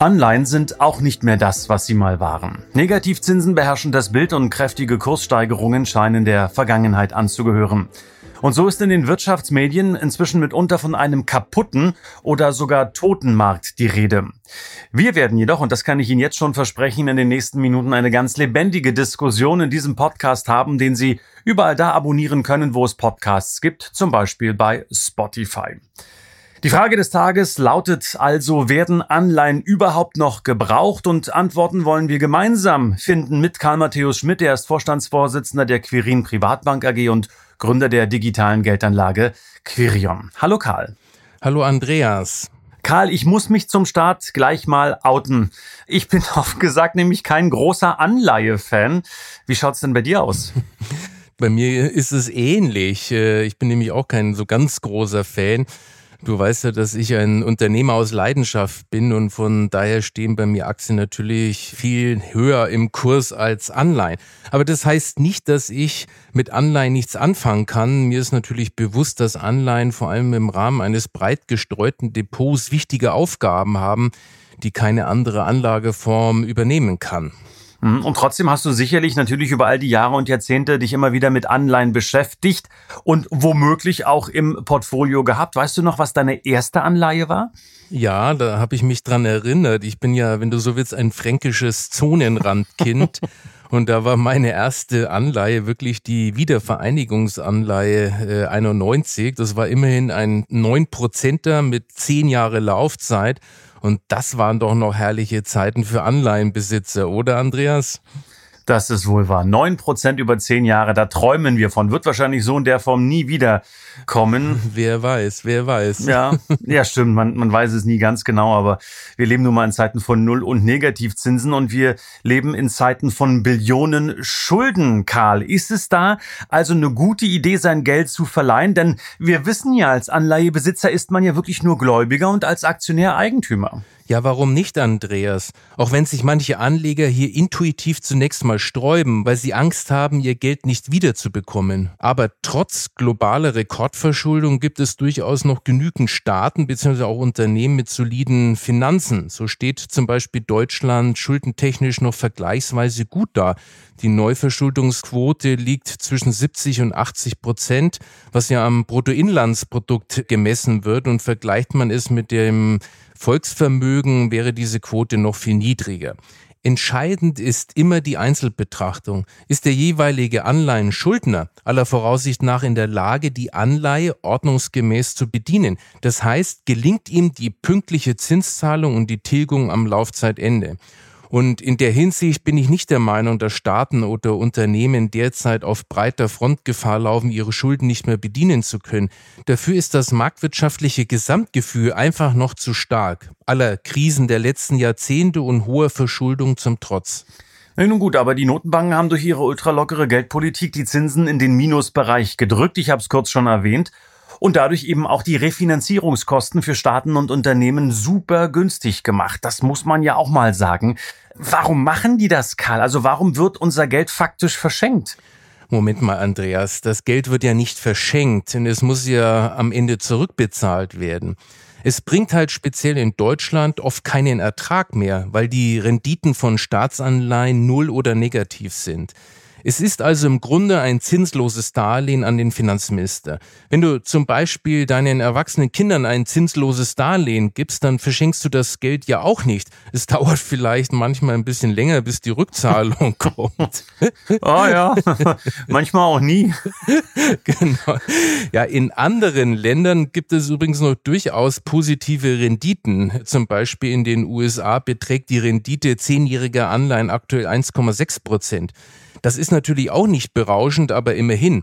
Anleihen sind auch nicht mehr das, was sie mal waren. Negativzinsen beherrschen das Bild und kräftige Kurssteigerungen scheinen der Vergangenheit anzugehören. Und so ist in den Wirtschaftsmedien inzwischen mitunter von einem kaputten oder sogar toten Markt die Rede. Wir werden jedoch, und das kann ich Ihnen jetzt schon versprechen, in den nächsten Minuten eine ganz lebendige Diskussion in diesem Podcast haben, den Sie überall da abonnieren können, wo es Podcasts gibt, zum Beispiel bei Spotify. Die Frage des Tages lautet also, werden Anleihen überhaupt noch gebraucht? Und Antworten wollen wir gemeinsam finden mit Karl Matthäus Schmidt, der ist Vorstandsvorsitzender der Quirin Privatbank AG und Gründer der digitalen Geldanlage Quirion. Hallo Karl. Hallo Andreas. Karl, ich muss mich zum Start gleich mal outen. Ich bin oft gesagt nämlich kein großer Anleihe-Fan. Wie schaut's denn bei dir aus? Bei mir ist es ähnlich. Äh, ich bin nämlich auch kein so ganz großer Fan. Du weißt ja, dass ich ein Unternehmer aus Leidenschaft bin und von daher stehen bei mir Aktien natürlich viel höher im Kurs als Anleihen. Aber das heißt nicht, dass ich mit Anleihen nichts anfangen kann. Mir ist natürlich bewusst, dass Anleihen vor allem im Rahmen eines breit gestreuten Depots wichtige Aufgaben haben, die keine andere Anlageform übernehmen kann. Mhm. Und trotzdem hast du sicherlich natürlich über all die Jahre und Jahrzehnte dich immer wieder mit Anleihen beschäftigt und womöglich auch im Portfolio gehabt. Weißt du noch, was deine erste Anleihe war? Ja, da habe ich mich dran erinnert. Ich bin ja, wenn du so willst, ein fränkisches Zonenrandkind. Und da war meine erste Anleihe wirklich die Wiedervereinigungsanleihe äh, 91. Das war immerhin ein 9%er mit 10 Jahre Laufzeit. Und das waren doch noch herrliche Zeiten für Anleihenbesitzer, oder Andreas? Das ist wohl wahr. Neun Prozent über zehn Jahre, da träumen wir von. Wird wahrscheinlich so in der Form nie wieder kommen. Wer weiß, wer weiß. Ja, ja, stimmt. Man, man weiß es nie ganz genau, aber wir leben nun mal in Zeiten von Null- und Negativzinsen und wir leben in Zeiten von Billionen Schulden, Karl. Ist es da also eine gute Idee, sein Geld zu verleihen? Denn wir wissen ja, als Anleihebesitzer ist man ja wirklich nur Gläubiger und als Aktionär Eigentümer. Ja, warum nicht, Andreas? Auch wenn sich manche Anleger hier intuitiv zunächst mal sträuben, weil sie Angst haben, ihr Geld nicht wiederzubekommen. Aber trotz globaler Rekordverschuldung gibt es durchaus noch genügend Staaten bzw. auch Unternehmen mit soliden Finanzen. So steht zum Beispiel Deutschland schuldentechnisch noch vergleichsweise gut da. Die Neuverschuldungsquote liegt zwischen 70 und 80 Prozent, was ja am Bruttoinlandsprodukt gemessen wird. Und vergleicht man es mit dem Volksvermögen wäre diese Quote noch viel niedriger. Entscheidend ist immer die Einzelbetrachtung. Ist der jeweilige Anleihenschuldner aller Voraussicht nach in der Lage, die Anleihe ordnungsgemäß zu bedienen? Das heißt, gelingt ihm die pünktliche Zinszahlung und die Tilgung am Laufzeitende? Und in der Hinsicht bin ich nicht der Meinung, dass Staaten oder Unternehmen derzeit auf breiter Front Gefahr laufen, ihre Schulden nicht mehr bedienen zu können. Dafür ist das marktwirtschaftliche Gesamtgefühl einfach noch zu stark. Aller Krisen der letzten Jahrzehnte und hoher Verschuldung zum Trotz. Nun gut, aber die Notenbanken haben durch ihre ultralockere Geldpolitik die Zinsen in den Minusbereich gedrückt. Ich habe es kurz schon erwähnt und dadurch eben auch die Refinanzierungskosten für Staaten und Unternehmen super günstig gemacht. Das muss man ja auch mal sagen. Warum machen die das, Karl? Also warum wird unser Geld faktisch verschenkt? Moment mal, Andreas, das Geld wird ja nicht verschenkt, denn es muss ja am Ende zurückbezahlt werden. Es bringt halt speziell in Deutschland oft keinen Ertrag mehr, weil die Renditen von Staatsanleihen null oder negativ sind. Es ist also im Grunde ein zinsloses Darlehen an den Finanzminister. Wenn du zum Beispiel deinen erwachsenen Kindern ein zinsloses Darlehen gibst, dann verschenkst du das Geld ja auch nicht. Es dauert vielleicht manchmal ein bisschen länger, bis die Rückzahlung kommt. Oh ja, manchmal auch nie. genau. Ja, in anderen Ländern gibt es übrigens noch durchaus positive Renditen. Zum Beispiel in den USA beträgt die Rendite zehnjähriger Anleihen aktuell 1,6 Prozent. Das ist natürlich auch nicht berauschend, aber immerhin.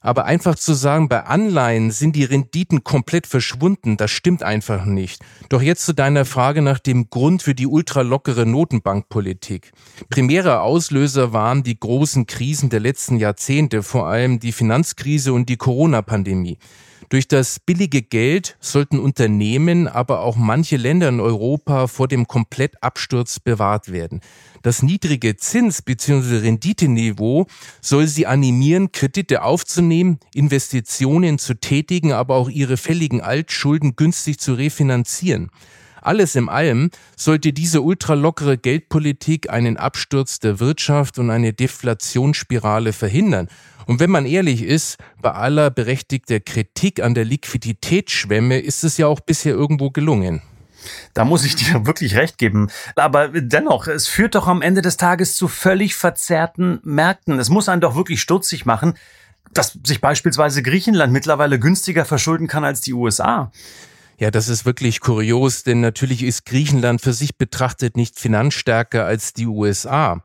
Aber einfach zu sagen, bei Anleihen sind die Renditen komplett verschwunden, das stimmt einfach nicht. Doch jetzt zu deiner Frage nach dem Grund für die ultralockere Notenbankpolitik. Primärer Auslöser waren die großen Krisen der letzten Jahrzehnte, vor allem die Finanzkrise und die Corona-Pandemie. Durch das billige Geld sollten Unternehmen, aber auch manche Länder in Europa vor dem Komplettabsturz bewahrt werden. Das niedrige Zins- bzw. Renditeniveau soll sie animieren, Kredite aufzunehmen, Investitionen zu tätigen, aber auch ihre fälligen Altschulden günstig zu refinanzieren. Alles im allem sollte diese ultralockere Geldpolitik einen Absturz der Wirtschaft und eine Deflationsspirale verhindern. Und wenn man ehrlich ist, bei aller berechtigter Kritik an der Liquiditätsschwemme ist es ja auch bisher irgendwo gelungen. Da muss ich dir wirklich recht geben. Aber dennoch, es führt doch am Ende des Tages zu völlig verzerrten Märkten. Es muss einen doch wirklich stutzig machen, dass sich beispielsweise Griechenland mittlerweile günstiger verschulden kann als die USA. Ja, das ist wirklich kurios, denn natürlich ist Griechenland für sich betrachtet nicht finanzstärker als die USA.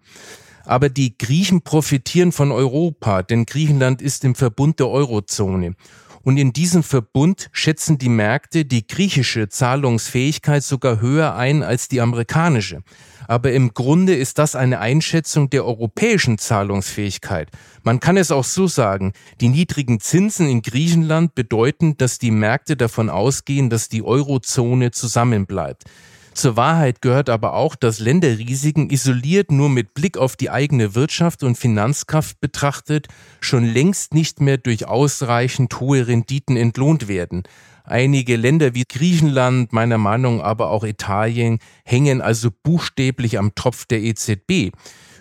Aber die Griechen profitieren von Europa, denn Griechenland ist im Verbund der Eurozone. Und in diesem Verbund schätzen die Märkte die griechische Zahlungsfähigkeit sogar höher ein als die amerikanische. Aber im Grunde ist das eine Einschätzung der europäischen Zahlungsfähigkeit. Man kann es auch so sagen, die niedrigen Zinsen in Griechenland bedeuten, dass die Märkte davon ausgehen, dass die Eurozone zusammenbleibt. Zur Wahrheit gehört aber auch, dass Länderrisiken isoliert nur mit Blick auf die eigene Wirtschaft und Finanzkraft betrachtet schon längst nicht mehr durch ausreichend hohe Renditen entlohnt werden. Einige Länder wie Griechenland, meiner Meinung aber auch Italien, hängen also buchstäblich am Tropf der EZB.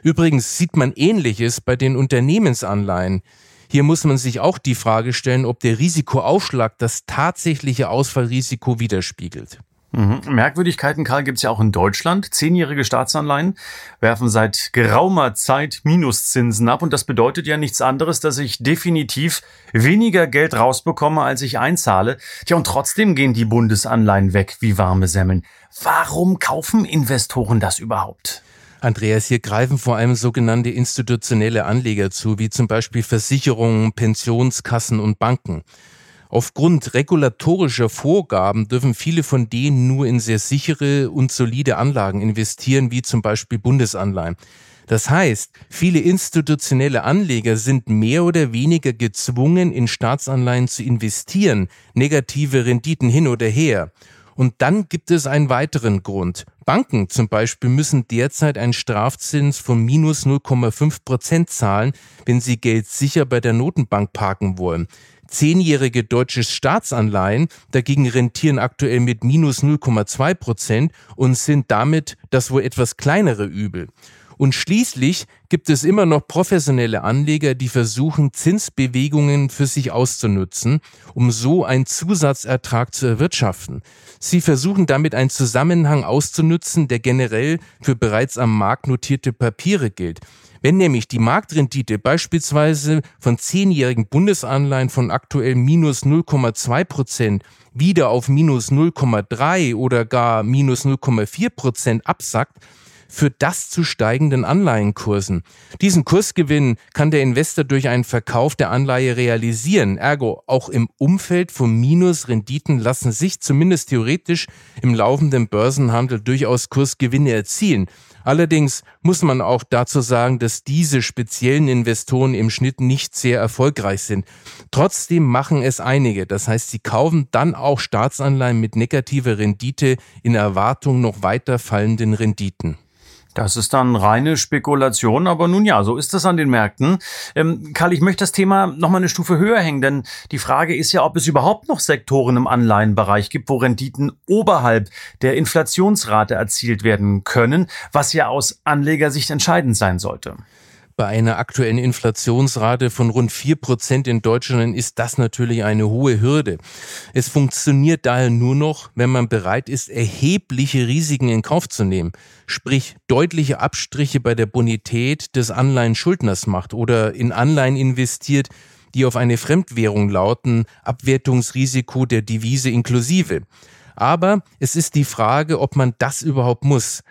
Übrigens sieht man Ähnliches bei den Unternehmensanleihen. Hier muss man sich auch die Frage stellen, ob der Risikoaufschlag das tatsächliche Ausfallrisiko widerspiegelt. Mhm. Merkwürdigkeiten, Karl, gibt es ja auch in Deutschland. Zehnjährige Staatsanleihen werfen seit geraumer Zeit Minuszinsen ab. Und das bedeutet ja nichts anderes, dass ich definitiv weniger Geld rausbekomme, als ich einzahle. Tja, und trotzdem gehen die Bundesanleihen weg wie warme Semmeln. Warum kaufen Investoren das überhaupt? Andreas, hier greifen vor allem sogenannte institutionelle Anleger zu, wie zum Beispiel Versicherungen, Pensionskassen und Banken. Aufgrund regulatorischer Vorgaben dürfen viele von denen nur in sehr sichere und solide Anlagen investieren, wie zum Beispiel Bundesanleihen. Das heißt, viele institutionelle Anleger sind mehr oder weniger gezwungen, in Staatsanleihen zu investieren, negative Renditen hin oder her. Und dann gibt es einen weiteren Grund. Banken zum Beispiel müssen derzeit einen Strafzins von minus 0,5 Prozent zahlen, wenn sie Geld sicher bei der Notenbank parken wollen. Zehnjährige deutsche Staatsanleihen dagegen rentieren aktuell mit minus 0,2 Prozent und sind damit das wohl etwas kleinere Übel. Und schließlich gibt es immer noch professionelle Anleger, die versuchen, Zinsbewegungen für sich auszunutzen, um so einen Zusatzertrag zu erwirtschaften. Sie versuchen damit einen Zusammenhang auszunutzen, der generell für bereits am Markt notierte Papiere gilt. Wenn nämlich die Marktrendite beispielsweise von zehnjährigen Bundesanleihen von aktuell minus 0,2 Prozent wieder auf minus 0,3 oder gar minus 0,4 Prozent absackt, führt das zu steigenden Anleihenkursen. Diesen Kursgewinn kann der Investor durch einen Verkauf der Anleihe realisieren. Ergo, auch im Umfeld von Minusrenditen lassen sich zumindest theoretisch im laufenden Börsenhandel durchaus Kursgewinne erzielen. Allerdings muss man auch dazu sagen, dass diese speziellen Investoren im Schnitt nicht sehr erfolgreich sind. Trotzdem machen es einige. Das heißt, sie kaufen dann auch Staatsanleihen mit negativer Rendite in Erwartung noch weiter fallenden Renditen. Das ist dann reine Spekulation, aber nun ja, so ist das an den Märkten. Ähm, Karl, ich möchte das Thema noch mal eine Stufe höher hängen, denn die Frage ist ja, ob es überhaupt noch Sektoren im Anleihenbereich gibt, wo Renditen oberhalb der Inflationsrate erzielt werden können, was ja aus Anlegersicht entscheidend sein sollte. Bei einer aktuellen Inflationsrate von rund vier Prozent in Deutschland ist das natürlich eine hohe Hürde. Es funktioniert daher nur noch, wenn man bereit ist, erhebliche Risiken in Kauf zu nehmen, sprich deutliche Abstriche bei der Bonität des Anleihenschuldners macht oder in Anleihen investiert, die auf eine Fremdwährung lauten, Abwertungsrisiko der Devise inklusive. Aber es ist die Frage, ob man das überhaupt muss.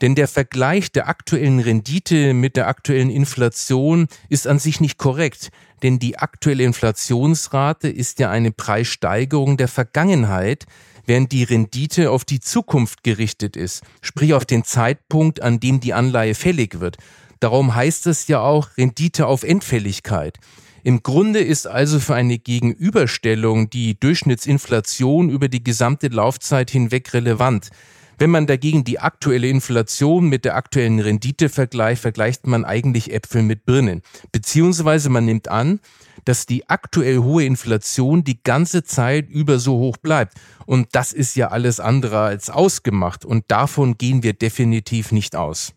Denn der Vergleich der aktuellen Rendite mit der aktuellen Inflation ist an sich nicht korrekt. Denn die aktuelle Inflationsrate ist ja eine Preissteigerung der Vergangenheit, während die Rendite auf die Zukunft gerichtet ist, sprich auf den Zeitpunkt, an dem die Anleihe fällig wird. Darum heißt es ja auch Rendite auf Endfälligkeit. Im Grunde ist also für eine Gegenüberstellung die Durchschnittsinflation über die gesamte Laufzeit hinweg relevant. Wenn man dagegen die aktuelle Inflation mit der aktuellen Rendite vergleicht, vergleicht man eigentlich Äpfel mit Birnen. Beziehungsweise man nimmt an, dass die aktuell hohe Inflation die ganze Zeit über so hoch bleibt. Und das ist ja alles andere als ausgemacht. Und davon gehen wir definitiv nicht aus.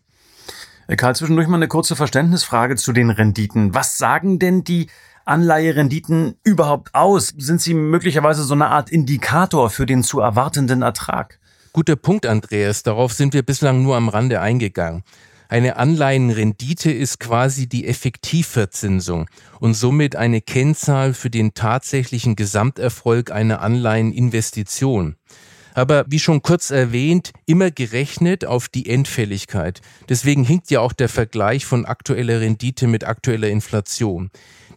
Karl, zwischendurch mal eine kurze Verständnisfrage zu den Renditen. Was sagen denn die Anleiherenditen überhaupt aus? Sind sie möglicherweise so eine Art Indikator für den zu erwartenden Ertrag? Guter Punkt, Andreas. Darauf sind wir bislang nur am Rande eingegangen. Eine Anleihenrendite ist quasi die Effektivverzinsung und somit eine Kennzahl für den tatsächlichen Gesamterfolg einer Anleiheninvestition. Aber wie schon kurz erwähnt, immer gerechnet auf die Endfälligkeit. Deswegen hinkt ja auch der Vergleich von aktueller Rendite mit aktueller Inflation.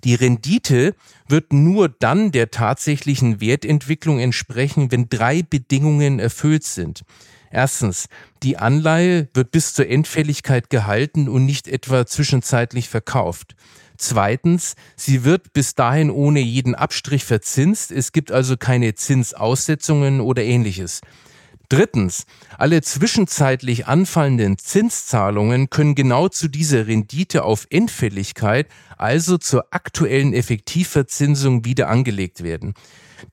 Die Rendite wird nur dann der tatsächlichen Wertentwicklung entsprechen, wenn drei Bedingungen erfüllt sind. Erstens, die Anleihe wird bis zur Endfälligkeit gehalten und nicht etwa zwischenzeitlich verkauft. Zweitens, sie wird bis dahin ohne jeden Abstrich verzinst. Es gibt also keine Zinsaussetzungen oder ähnliches. Drittens, alle zwischenzeitlich anfallenden Zinszahlungen können genau zu dieser Rendite auf Endfälligkeit, also zur aktuellen Effektivverzinsung wieder angelegt werden.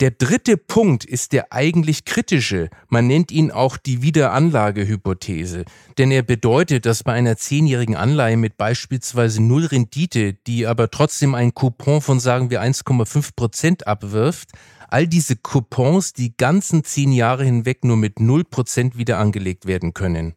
Der dritte Punkt ist der eigentlich kritische. Man nennt ihn auch die Wiederanlagehypothese. Denn er bedeutet, dass bei einer zehnjährigen Anleihe mit beispielsweise null Rendite, die aber trotzdem einen Coupon von sagen wir 1,5 Prozent abwirft, all diese Coupons die ganzen zehn Jahre hinweg nur mit 0% wieder angelegt werden können.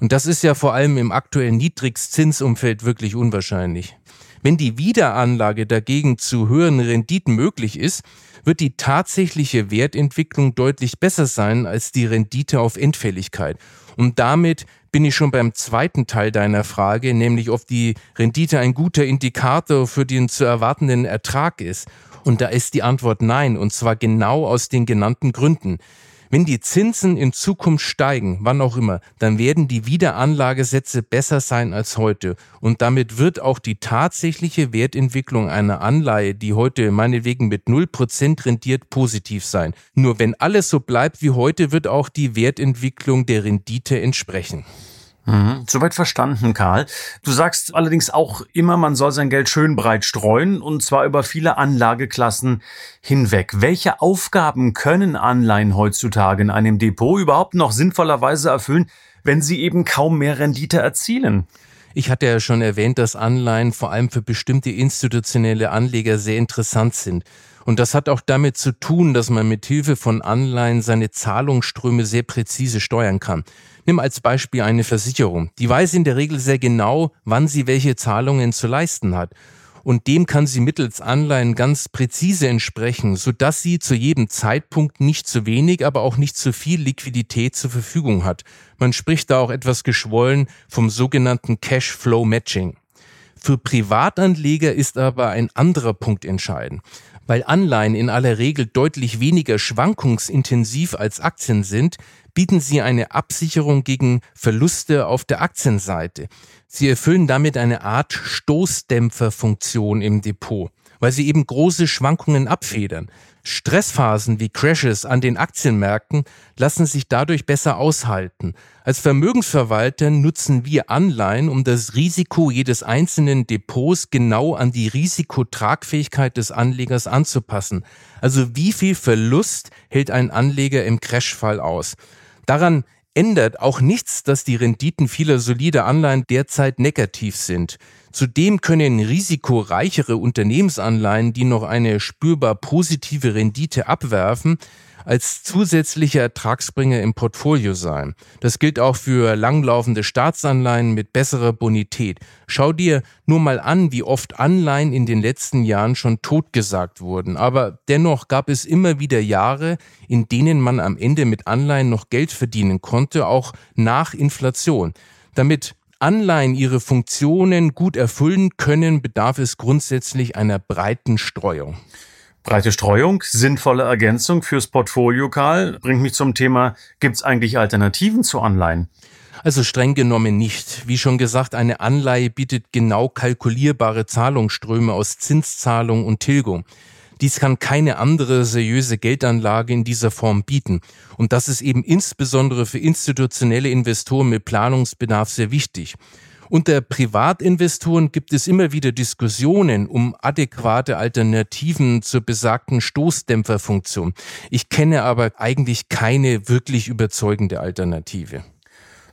Und das ist ja vor allem im aktuellen Niedrigzinsumfeld wirklich unwahrscheinlich. Wenn die Wiederanlage dagegen zu höheren Renditen möglich ist, wird die tatsächliche Wertentwicklung deutlich besser sein als die Rendite auf Endfälligkeit. Und damit bin ich schon beim zweiten Teil deiner Frage, nämlich ob die Rendite ein guter Indikator für den zu erwartenden Ertrag ist. Und da ist die Antwort nein, und zwar genau aus den genannten Gründen. Wenn die Zinsen in Zukunft steigen, wann auch immer, dann werden die Wiederanlagesätze besser sein als heute. Und damit wird auch die tatsächliche Wertentwicklung einer Anleihe, die heute meinetwegen mit 0% rendiert, positiv sein. Nur wenn alles so bleibt wie heute, wird auch die Wertentwicklung der Rendite entsprechen. Mhm. Soweit verstanden, Karl. Du sagst allerdings auch immer, man soll sein Geld schön breit streuen und zwar über viele Anlageklassen hinweg. Welche Aufgaben können Anleihen heutzutage in einem Depot überhaupt noch sinnvollerweise erfüllen, wenn sie eben kaum mehr Rendite erzielen? Ich hatte ja schon erwähnt, dass Anleihen vor allem für bestimmte institutionelle Anleger sehr interessant sind. Und das hat auch damit zu tun, dass man mit Hilfe von Anleihen seine Zahlungsströme sehr präzise steuern kann. Nimm als Beispiel eine Versicherung. Die weiß in der Regel sehr genau, wann sie welche Zahlungen zu leisten hat. Und dem kann sie mittels Anleihen ganz präzise entsprechen, sodass sie zu jedem Zeitpunkt nicht zu wenig, aber auch nicht zu viel Liquidität zur Verfügung hat. Man spricht da auch etwas geschwollen vom sogenannten Cash-Flow Matching. Für Privatanleger ist aber ein anderer Punkt entscheidend. Weil Anleihen in aller Regel deutlich weniger schwankungsintensiv als Aktien sind, bieten sie eine Absicherung gegen Verluste auf der Aktienseite. Sie erfüllen damit eine Art Stoßdämpferfunktion im Depot, weil sie eben große Schwankungen abfedern. Stressphasen wie Crashes an den Aktienmärkten lassen sich dadurch besser aushalten. Als Vermögensverwalter nutzen wir Anleihen, um das Risiko jedes einzelnen Depots genau an die Risikotragfähigkeit des Anlegers anzupassen. Also wie viel Verlust hält ein Anleger im Crashfall aus? Daran ändert auch nichts, dass die Renditen vieler solider Anleihen derzeit negativ sind. Zudem können risikoreichere Unternehmensanleihen, die noch eine spürbar positive Rendite abwerfen, als zusätzlicher Ertragsbringer im Portfolio sein. Das gilt auch für langlaufende Staatsanleihen mit besserer Bonität. Schau dir nur mal an, wie oft Anleihen in den letzten Jahren schon totgesagt wurden. Aber dennoch gab es immer wieder Jahre, in denen man am Ende mit Anleihen noch Geld verdienen konnte, auch nach Inflation. Damit Anleihen ihre Funktionen gut erfüllen können, bedarf es grundsätzlich einer breiten Streuung. Breite Streuung, sinnvolle Ergänzung fürs Portfolio, Karl, bringt mich zum Thema, gibt es eigentlich Alternativen zu Anleihen? Also streng genommen nicht. Wie schon gesagt, eine Anleihe bietet genau kalkulierbare Zahlungsströme aus Zinszahlung und Tilgung. Dies kann keine andere seriöse Geldanlage in dieser Form bieten. Und das ist eben insbesondere für institutionelle Investoren mit Planungsbedarf sehr wichtig. Unter Privatinvestoren gibt es immer wieder Diskussionen um adäquate Alternativen zur besagten Stoßdämpferfunktion. Ich kenne aber eigentlich keine wirklich überzeugende Alternative.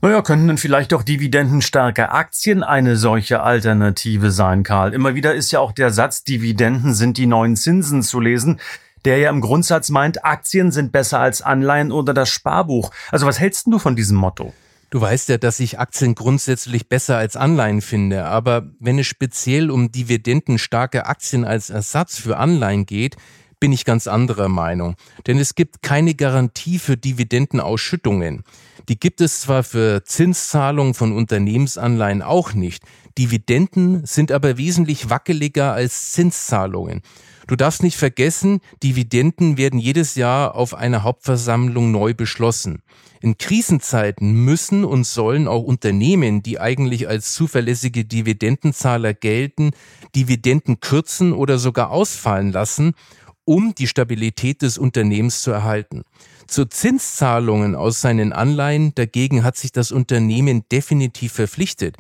Naja, könnten dann vielleicht auch dividendenstarke Aktien eine solche Alternative sein, Karl. Immer wieder ist ja auch der Satz, Dividenden sind die neuen Zinsen zu lesen, der ja im Grundsatz meint, Aktien sind besser als Anleihen oder das Sparbuch. Also was hältst du von diesem Motto? Du weißt ja, dass ich Aktien grundsätzlich besser als Anleihen finde, aber wenn es speziell um dividendenstarke Aktien als Ersatz für Anleihen geht, bin ich ganz anderer Meinung. Denn es gibt keine Garantie für Dividendenausschüttungen. Die gibt es zwar für Zinszahlungen von Unternehmensanleihen auch nicht. Dividenden sind aber wesentlich wackeliger als Zinszahlungen. Du darfst nicht vergessen, Dividenden werden jedes Jahr auf einer Hauptversammlung neu beschlossen. In Krisenzeiten müssen und sollen auch Unternehmen, die eigentlich als zuverlässige Dividendenzahler gelten, Dividenden kürzen oder sogar ausfallen lassen, um die Stabilität des Unternehmens zu erhalten. Zu Zinszahlungen aus seinen Anleihen dagegen hat sich das Unternehmen definitiv verpflichtet.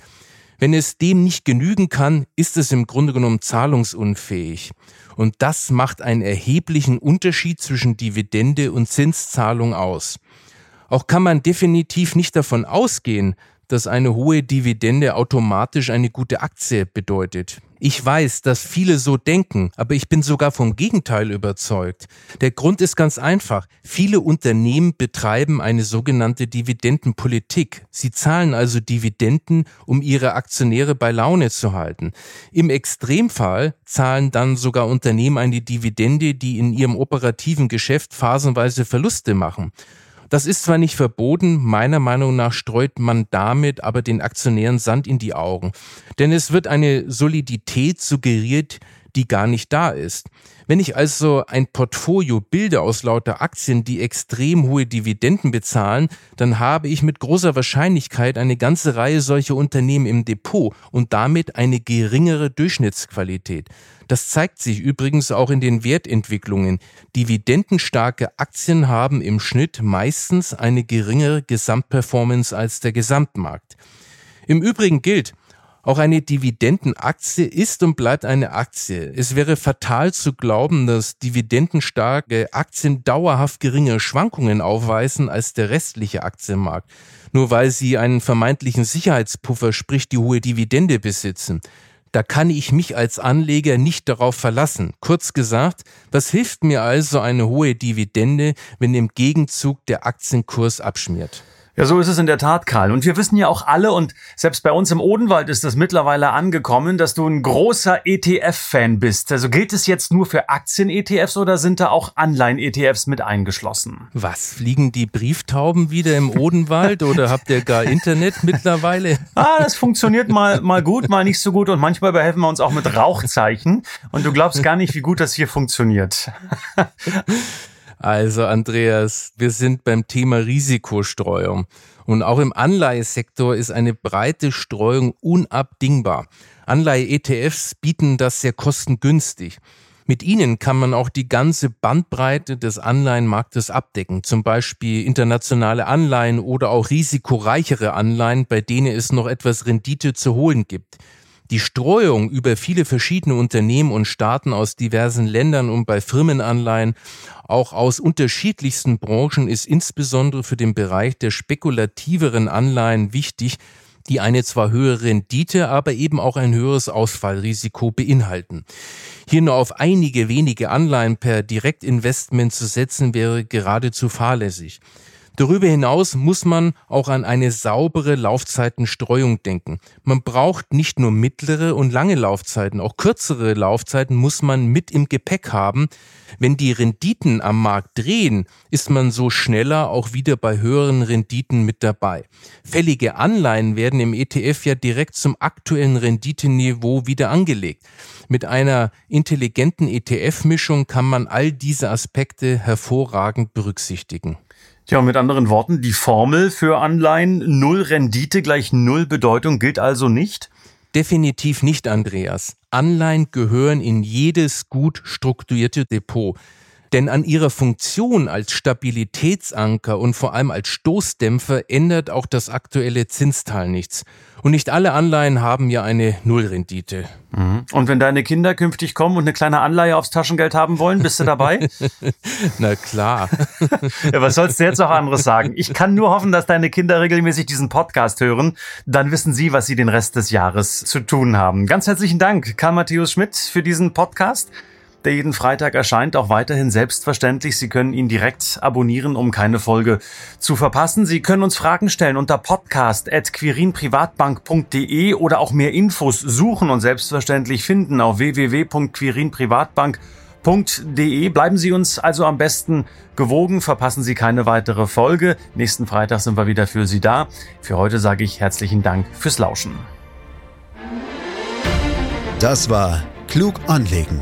Wenn es dem nicht genügen kann, ist es im Grunde genommen zahlungsunfähig. Und das macht einen erheblichen Unterschied zwischen Dividende und Zinszahlung aus. Auch kann man definitiv nicht davon ausgehen, dass eine hohe Dividende automatisch eine gute Aktie bedeutet. Ich weiß, dass viele so denken, aber ich bin sogar vom Gegenteil überzeugt. Der Grund ist ganz einfach. Viele Unternehmen betreiben eine sogenannte Dividendenpolitik. Sie zahlen also Dividenden, um ihre Aktionäre bei Laune zu halten. Im Extremfall zahlen dann sogar Unternehmen eine Dividende, die in ihrem operativen Geschäft phasenweise Verluste machen. Das ist zwar nicht verboten, meiner Meinung nach streut man damit aber den Aktionären Sand in die Augen. Denn es wird eine Solidität suggeriert, die gar nicht da ist. Wenn ich also ein Portfolio bilde aus lauter Aktien, die extrem hohe Dividenden bezahlen, dann habe ich mit großer Wahrscheinlichkeit eine ganze Reihe solcher Unternehmen im Depot und damit eine geringere Durchschnittsqualität. Das zeigt sich übrigens auch in den Wertentwicklungen. Dividendenstarke Aktien haben im Schnitt meistens eine geringere Gesamtperformance als der Gesamtmarkt. Im Übrigen gilt, auch eine Dividendenaktie ist und bleibt eine Aktie. Es wäre fatal zu glauben, dass dividendenstarke Aktien dauerhaft geringe Schwankungen aufweisen als der restliche Aktienmarkt, nur weil sie einen vermeintlichen Sicherheitspuffer, sprich die hohe Dividende besitzen. Da kann ich mich als Anleger nicht darauf verlassen. Kurz gesagt, was hilft mir also eine hohe Dividende, wenn im Gegenzug der Aktienkurs abschmiert? Ja, so ist es in der Tat, Karl. Und wir wissen ja auch alle, und selbst bei uns im Odenwald ist das mittlerweile angekommen, dass du ein großer ETF-Fan bist. Also gilt es jetzt nur für Aktien-ETFs oder sind da auch Anleihen-ETFs mit eingeschlossen? Was, fliegen die Brieftauben wieder im Odenwald oder habt ihr gar Internet mittlerweile? Ah, das funktioniert mal, mal gut, mal nicht so gut und manchmal behelfen wir uns auch mit Rauchzeichen. Und du glaubst gar nicht, wie gut das hier funktioniert. Also Andreas, wir sind beim Thema Risikostreuung. Und auch im Anleihesektor ist eine breite Streuung unabdingbar. Anleihe-ETFs bieten das sehr kostengünstig. Mit ihnen kann man auch die ganze Bandbreite des Anleihenmarktes abdecken, zum Beispiel internationale Anleihen oder auch risikoreichere Anleihen, bei denen es noch etwas Rendite zu holen gibt. Die Streuung über viele verschiedene Unternehmen und Staaten aus diversen Ländern und bei Firmenanleihen auch aus unterschiedlichsten Branchen ist insbesondere für den Bereich der spekulativeren Anleihen wichtig, die eine zwar höhere Rendite, aber eben auch ein höheres Ausfallrisiko beinhalten. Hier nur auf einige wenige Anleihen per Direktinvestment zu setzen, wäre geradezu fahrlässig. Darüber hinaus muss man auch an eine saubere Laufzeitenstreuung denken. Man braucht nicht nur mittlere und lange Laufzeiten, auch kürzere Laufzeiten muss man mit im Gepäck haben. Wenn die Renditen am Markt drehen, ist man so schneller auch wieder bei höheren Renditen mit dabei. Fällige Anleihen werden im ETF ja direkt zum aktuellen Renditeniveau wieder angelegt. Mit einer intelligenten ETF-Mischung kann man all diese Aspekte hervorragend berücksichtigen. Tja, mit anderen Worten, die Formel für Anleihen Null Rendite gleich Null Bedeutung gilt also nicht? Definitiv nicht, Andreas. Anleihen gehören in jedes gut strukturierte Depot. Denn an ihrer Funktion als Stabilitätsanker und vor allem als Stoßdämpfer ändert auch das aktuelle Zinstal nichts. Und nicht alle Anleihen haben ja eine Nullrendite. Mhm. Und wenn deine Kinder künftig kommen und eine kleine Anleihe aufs Taschengeld haben wollen, bist du dabei? Na klar. ja, was sollst du jetzt noch anderes sagen? Ich kann nur hoffen, dass deine Kinder regelmäßig diesen Podcast hören. Dann wissen sie, was sie den Rest des Jahres zu tun haben. Ganz herzlichen Dank, Karl Matthäus Schmidt, für diesen Podcast der jeden Freitag erscheint, auch weiterhin selbstverständlich. Sie können ihn direkt abonnieren, um keine Folge zu verpassen. Sie können uns Fragen stellen unter podcast.quirinprivatbank.de oder auch mehr Infos suchen und selbstverständlich finden auf www.quirinprivatbank.de. Bleiben Sie uns also am besten gewogen, verpassen Sie keine weitere Folge. Nächsten Freitag sind wir wieder für Sie da. Für heute sage ich herzlichen Dank fürs Lauschen. Das war Klug anlegen